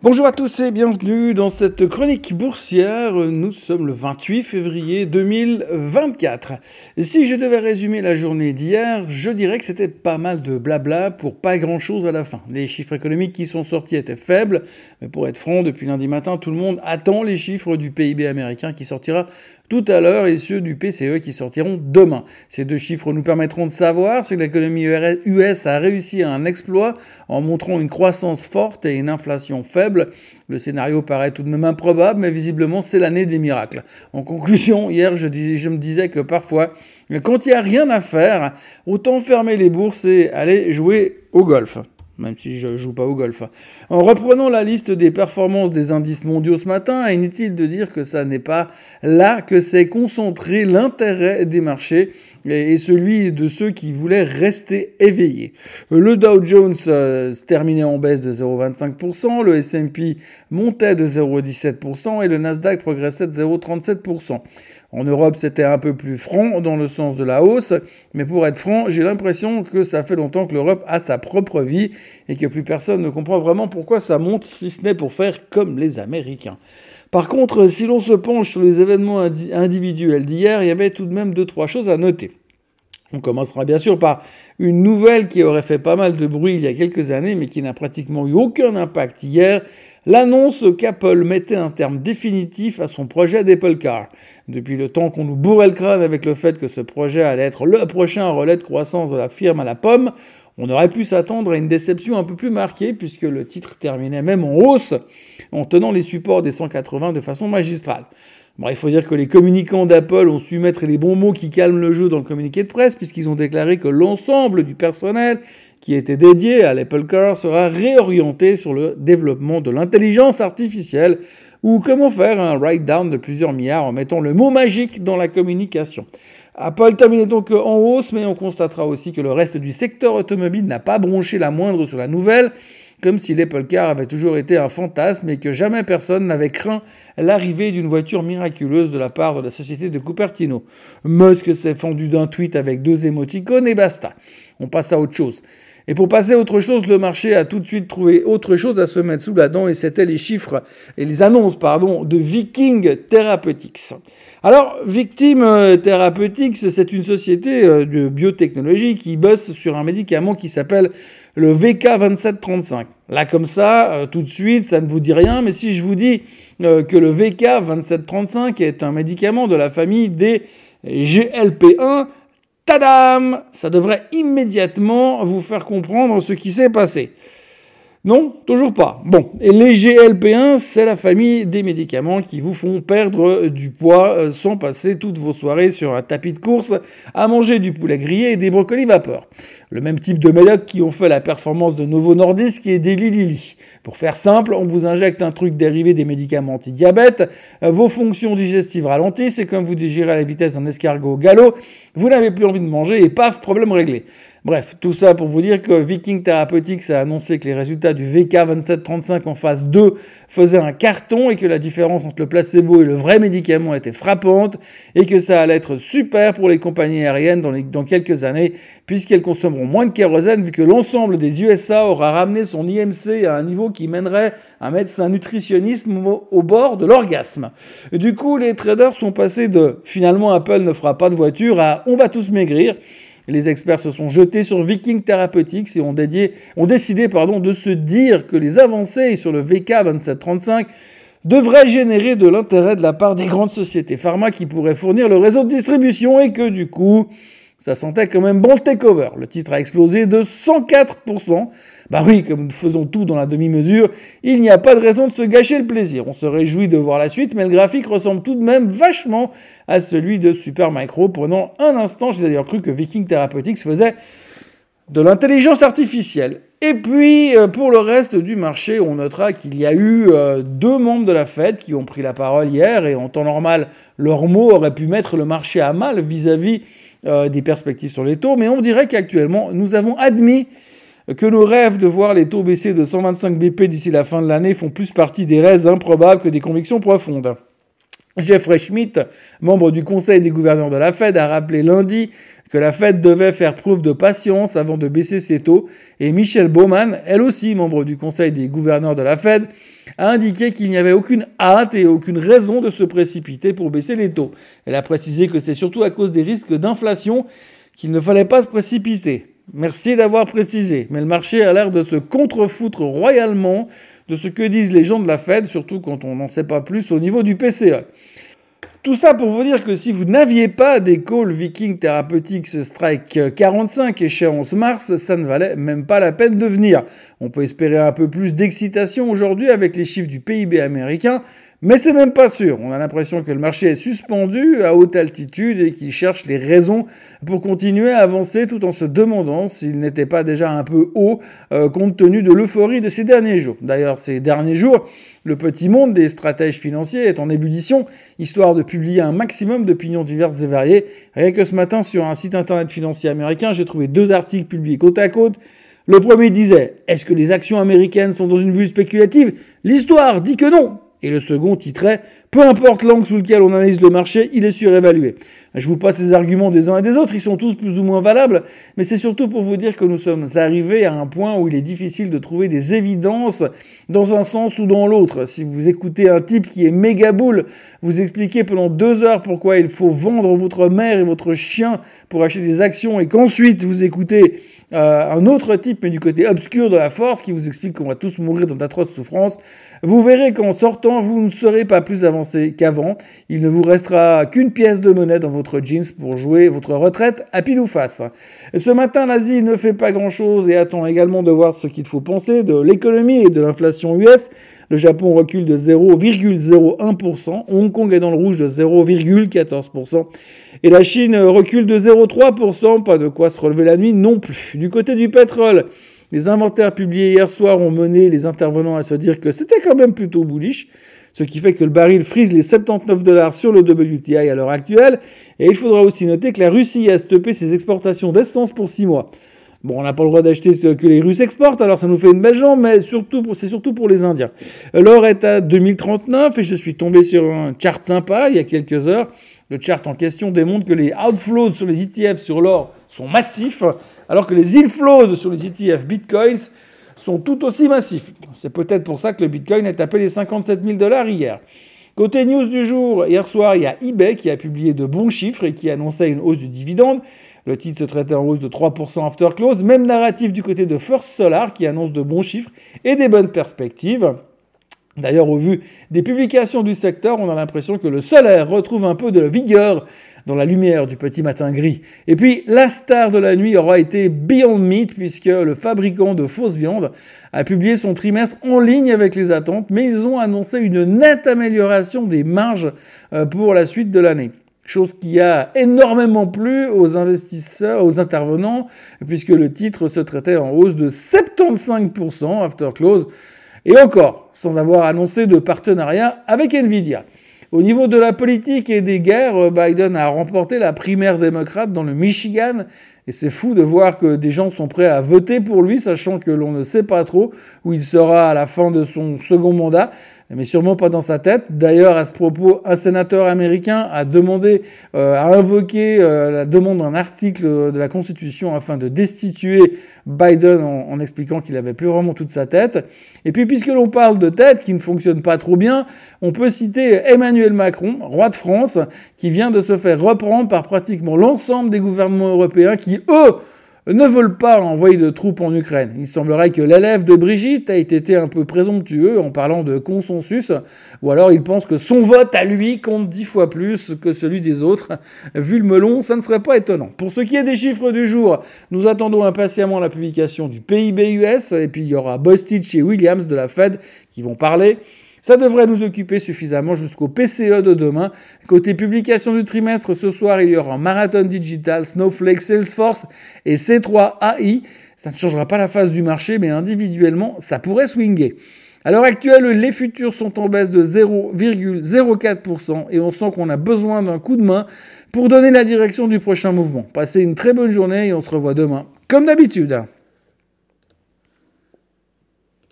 Bonjour à tous et bienvenue dans cette chronique boursière. Nous sommes le 28 février 2024. Si je devais résumer la journée d'hier, je dirais que c'était pas mal de blabla pour pas grand chose à la fin. Les chiffres économiques qui sont sortis étaient faibles, mais pour être franc, depuis lundi matin, tout le monde attend les chiffres du PIB américain qui sortira tout à l'heure et ceux du PCE qui sortiront demain. Ces deux chiffres nous permettront de savoir si l'économie US a réussi un exploit en montrant une croissance forte et une inflation faible. Le scénario paraît tout de même improbable, mais visiblement c'est l'année des miracles. En conclusion, hier je, je me disais que parfois, quand il n'y a rien à faire, autant fermer les bourses et aller jouer au golf même si je joue pas au golf. En reprenant la liste des performances des indices mondiaux ce matin, inutile de dire que ça n'est pas là que s'est concentré l'intérêt des marchés et celui de ceux qui voulaient rester éveillés. Le Dow Jones euh, se terminait en baisse de 0,25%, le S&P montait de 0,17% et le Nasdaq progressait de 0,37%. En Europe, c'était un peu plus franc dans le sens de la hausse, mais pour être franc, j'ai l'impression que ça fait longtemps que l'Europe a sa propre vie et que plus personne ne comprend vraiment pourquoi ça monte, si ce n'est pour faire comme les Américains. Par contre, si l'on se penche sur les événements individuels d'hier, il y avait tout de même deux, trois choses à noter. On commencera bien sûr par une nouvelle qui aurait fait pas mal de bruit il y a quelques années, mais qui n'a pratiquement eu aucun impact hier. L'annonce qu'Apple mettait un terme définitif à son projet d'Apple Car. Depuis le temps qu'on nous bourrait le crâne avec le fait que ce projet allait être le prochain relais de croissance de la firme à la pomme, on aurait pu s'attendre à une déception un peu plus marquée puisque le titre terminait même en hausse en tenant les supports des 180 de façon magistrale. Bon, il faut dire que les communicants d'Apple ont su mettre les bons mots qui calment le jeu dans le communiqué de presse, puisqu'ils ont déclaré que l'ensemble du personnel qui était dédié à l'Apple Car sera réorienté sur le développement de l'intelligence artificielle, ou comment faire un write-down de plusieurs milliards en mettant le mot magique dans la communication. Apple terminait donc en hausse, mais on constatera aussi que le reste du secteur automobile n'a pas bronché la moindre sur la nouvelle, comme si l'Apple Car avait toujours été un fantasme et que jamais personne n'avait craint l'arrivée d'une voiture miraculeuse de la part de la société de Cupertino. Musk s'est fendu d'un tweet avec deux émoticônes et basta. On passe à autre chose. Et pour passer à autre chose, le marché a tout de suite trouvé autre chose à se mettre sous la dent et c'était les chiffres et les annonces, de Viking Therapeutics. Alors, Victim euh, Therapeutics, c'est une société euh, de biotechnologie qui bosse sur un médicament qui s'appelle le VK2735. Là, comme ça, euh, tout de suite, ça ne vous dit rien, mais si je vous dis que le VK2735 est un médicament de la famille des GLP1, tadam Ça devrait immédiatement vous faire comprendre ce qui s'est passé. Non, toujours pas. Bon, les GLP1, c'est la famille des médicaments qui vous font perdre du poids euh, sans passer toutes vos soirées sur un tapis de course à manger du poulet grillé et des brocolis vapeur. Le même type de médocs qui ont fait la performance de Novo Nordisk et d'Eli Lilly. Pour faire simple, on vous injecte un truc dérivé des médicaments anti-diabète, euh, vos fonctions digestives ralentissent et comme vous digérez à la vitesse d'un escargot galop, vous n'avez plus envie de manger et paf, problème réglé. Bref, tout ça pour vous dire que Viking Therapeutics a annoncé que les résultats du VK2735 en phase 2 faisaient un carton et que la différence entre le placebo et le vrai médicament était frappante et que ça allait être super pour les compagnies aériennes dans, quelques années puisqu'elles consommeront moins de kérosène vu que l'ensemble des USA aura ramené son IMC à un niveau qui mènerait un médecin nutritionniste au bord de l'orgasme. Du coup, les traders sont passés de finalement Apple ne fera pas de voiture à on va tous maigrir les experts se sont jetés sur Viking Therapeutics et ont, décidé de se dire que les avancées sur le VK 2735 devraient générer de l'intérêt de la part des grandes sociétés pharma qui pourraient fournir le réseau de distribution et que du coup, ça sentait quand même bon le takeover. Le titre a explosé de 104%. Bah oui, comme nous faisons tout dans la demi-mesure, il n'y a pas de raison de se gâcher le plaisir. On se réjouit de voir la suite, mais le graphique ressemble tout de même vachement à celui de Supermicro. Pendant un instant, j'ai d'ailleurs cru que Viking Therapeutics faisait de l'intelligence artificielle. Et puis, euh, pour le reste du marché, on notera qu'il y a eu euh, deux membres de la Fed qui ont pris la parole hier, et en temps normal, leurs mots auraient pu mettre le marché à mal vis-à-vis euh, des perspectives sur les taux, mais on dirait qu'actuellement, nous avons admis que nos rêves de voir les taux baisser de 125 BP d'ici la fin de l'année font plus partie des rêves improbables que des convictions profondes. Jeffrey Schmidt, membre du Conseil des gouverneurs de la Fed, a rappelé lundi que la Fed devait faire preuve de patience avant de baisser ses taux, et Michelle Bowman, elle aussi membre du conseil des gouverneurs de la Fed, a indiqué qu'il n'y avait aucune hâte et aucune raison de se précipiter pour baisser les taux. Elle a précisé que c'est surtout à cause des risques d'inflation qu'il ne fallait pas se précipiter. Merci d'avoir précisé, mais le marché a l'air de se contrefoutre royalement de ce que disent les gens de la Fed, surtout quand on n'en sait pas plus au niveau du PCE. Tout ça pour vous dire que si vous n'aviez pas des calls Viking Therapeutics Strike 45 échéance mars, ça ne valait même pas la peine de venir. On peut espérer un peu plus d'excitation aujourd'hui avec les chiffres du PIB américain, mais c'est même pas sûr. On a l'impression que le marché est suspendu à haute altitude et qu'il cherche les raisons pour continuer à avancer tout en se demandant s'il n'était pas déjà un peu haut euh, compte tenu de l'euphorie de ces derniers jours. D'ailleurs, ces derniers jours, le petit monde des stratèges financiers est en ébullition, histoire de publier un maximum d'opinions diverses et variées. Rien que ce matin, sur un site internet financier américain, j'ai trouvé deux articles publiés côte à côte. Le premier disait Est-ce que les actions américaines sont dans une vue spéculative? L'histoire dit que non et le second titrait Peu importe l'angle sous lequel on analyse le marché, il est surévalué. Je vous passe les arguments des uns et des autres, ils sont tous plus ou moins valables, mais c'est surtout pour vous dire que nous sommes arrivés à un point où il est difficile de trouver des évidences dans un sens ou dans l'autre. Si vous écoutez un type qui est méga boule, vous expliquer pendant deux heures pourquoi il faut vendre votre mère et votre chien pour acheter des actions et qu'ensuite vous écoutez euh, un autre type, mais du côté obscur de la force, qui vous explique qu'on va tous mourir dans d'atroces souffrances, vous verrez qu'en sortant, vous ne serez pas plus avancé qu'avant. Il ne vous restera qu'une pièce de monnaie dans votre jeans pour jouer votre retraite à pile ou face. ce matin, l'Asie ne fait pas grand-chose et attend également de voir ce qu'il faut penser de l'économie et de l'inflation US. Le Japon recule de 0,01%, Hong Kong est dans le rouge de 0,14%, et la Chine recule de 0,3%, pas de quoi se relever la nuit non plus. Du côté du pétrole, les inventaires publiés hier soir ont mené les intervenants à se dire que c'était quand même plutôt bullish, ce qui fait que le baril frise les 79 dollars sur le WTI à l'heure actuelle. Et il faudra aussi noter que la Russie a stoppé ses exportations d'essence pour 6 mois. Bon, on n'a pas le droit d'acheter ce que les Russes exportent, alors ça nous fait une belle jambe, mais c'est surtout pour les Indiens. L'or est à 2039 et je suis tombé sur un chart sympa il y a quelques heures. Le chart en question démontre que les outflows sur les ETF sur l'or sont massifs, alors que les inflows sur les ETF bitcoins sont tout aussi massifs. C'est peut-être pour ça que le bitcoin a tapé les 57 000 dollars hier. Côté news du jour, hier soir, il y a eBay qui a publié de bons chiffres et qui annonçait une hausse du dividende. Le titre se traitait en hausse de 3% after close. Même narratif du côté de First Solar qui annonce de bons chiffres et des bonnes perspectives. D'ailleurs, au vu des publications du secteur, on a l'impression que le solaire retrouve un peu de vigueur dans la lumière du petit matin gris. Et puis, la star de la nuit aura été Beyond Meat, puisque le fabricant de fausses viandes a publié son trimestre en ligne avec les attentes, mais ils ont annoncé une nette amélioration des marges euh, pour la suite de l'année chose qui a énormément plu aux investisseurs, aux intervenants, puisque le titre se traitait en hausse de 75% after close, et encore, sans avoir annoncé de partenariat avec Nvidia. Au niveau de la politique et des guerres, Biden a remporté la primaire démocrate dans le Michigan, et c'est fou de voir que des gens sont prêts à voter pour lui, sachant que l'on ne sait pas trop où il sera à la fin de son second mandat mais sûrement pas dans sa tête. D'ailleurs, à ce propos, un sénateur américain a demandé, euh, a invoqué euh, la demande d'un article de la Constitution afin de destituer Biden en, en expliquant qu'il avait plus vraiment toute sa tête. Et puis, puisque l'on parle de tête qui ne fonctionne pas trop bien, on peut citer Emmanuel Macron, roi de France, qui vient de se faire reprendre par pratiquement l'ensemble des gouvernements européens qui, eux, ne veulent pas envoyer de troupes en Ukraine. Il semblerait que l'élève de Brigitte ait été un peu présomptueux en parlant de consensus, ou alors il pense que son vote à lui compte dix fois plus que celui des autres. Vu le melon, ça ne serait pas étonnant. Pour ce qui est des chiffres du jour, nous attendons impatiemment la publication du PIB US, et puis il y aura Bostich et Williams de la Fed qui vont parler. Ça devrait nous occuper suffisamment jusqu'au PCE de demain. Côté publication du trimestre, ce soir, il y aura Marathon Digital, Snowflake, Salesforce et C3 AI. Ça ne changera pas la face du marché, mais individuellement, ça pourrait swinger. À l'heure actuelle, les futurs sont en baisse de 0,04% et on sent qu'on a besoin d'un coup de main pour donner la direction du prochain mouvement. Passez une très bonne journée et on se revoit demain, comme d'habitude.